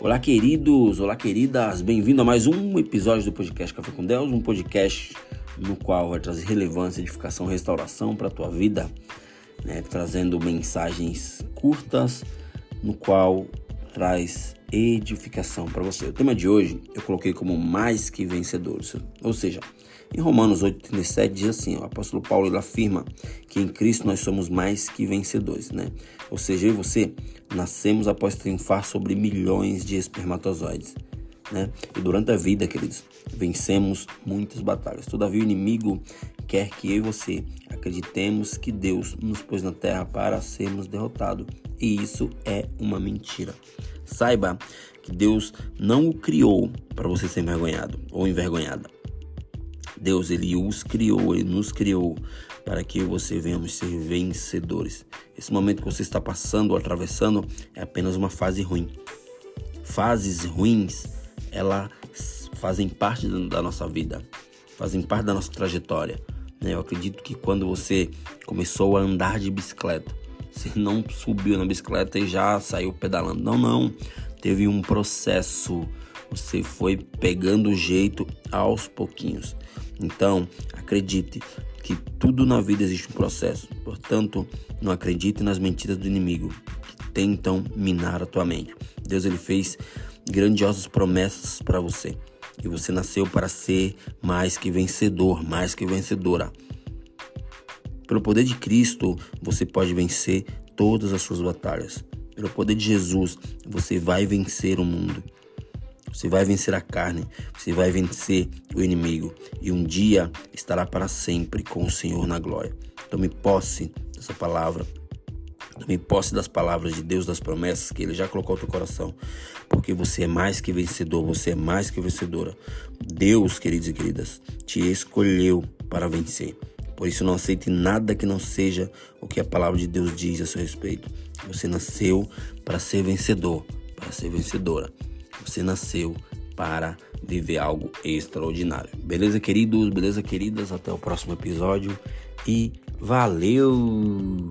Olá, queridos, olá, queridas, bem-vindo a mais um episódio do podcast Café com Deus, um podcast no qual vai trazer relevância, edificação, restauração para a tua vida, né? trazendo mensagens curtas, no qual traz edificação para você. O tema de hoje eu coloquei como mais que vencedores, ou seja, em Romanos 8,37 diz assim: o apóstolo Paulo afirma que em Cristo nós somos mais que vencedores, né? Ou seja, eu e você nascemos após triunfar sobre milhões de espermatozoides. Né? E durante a vida, queridos, vencemos muitas batalhas. Todavia, o inimigo quer que eu e você acreditemos que Deus nos pôs na terra para sermos derrotados. E isso é uma mentira. Saiba que Deus não o criou para você ser envergonhado ou envergonhada. Deus ele os criou, ele nos criou para que você venhamos ser vencedores. Esse momento que você está passando ou atravessando é apenas uma fase ruim. Fases ruins, elas fazem parte da nossa vida, fazem parte da nossa trajetória. Né? Eu acredito que quando você começou a andar de bicicleta, você não subiu na bicicleta e já saiu pedalando. Não, não. Teve um processo. Você foi pegando o jeito aos pouquinhos. Então, acredite que tudo na vida existe um processo. Portanto, não acredite nas mentiras do inimigo que tentam minar a tua mente. Deus ele fez grandiosas promessas para você. E você nasceu para ser mais que vencedor, mais que vencedora. Pelo poder de Cristo, você pode vencer todas as suas batalhas. Pelo poder de Jesus, você vai vencer o mundo. Você vai vencer a carne, você vai vencer o inimigo e um dia estará para sempre com o Senhor na glória. Tome posse dessa palavra. Tome posse das palavras de Deus, das promessas que Ele já colocou no teu coração, porque você é mais que vencedor, você é mais que vencedora. Deus, queridos e queridas, te escolheu para vencer. Por isso, não aceite nada que não seja o que a palavra de Deus diz a seu respeito. Você nasceu para ser vencedor, para ser vencedora. Você nasceu para viver algo extraordinário. Beleza, queridos? Beleza, queridas? Até o próximo episódio e valeu!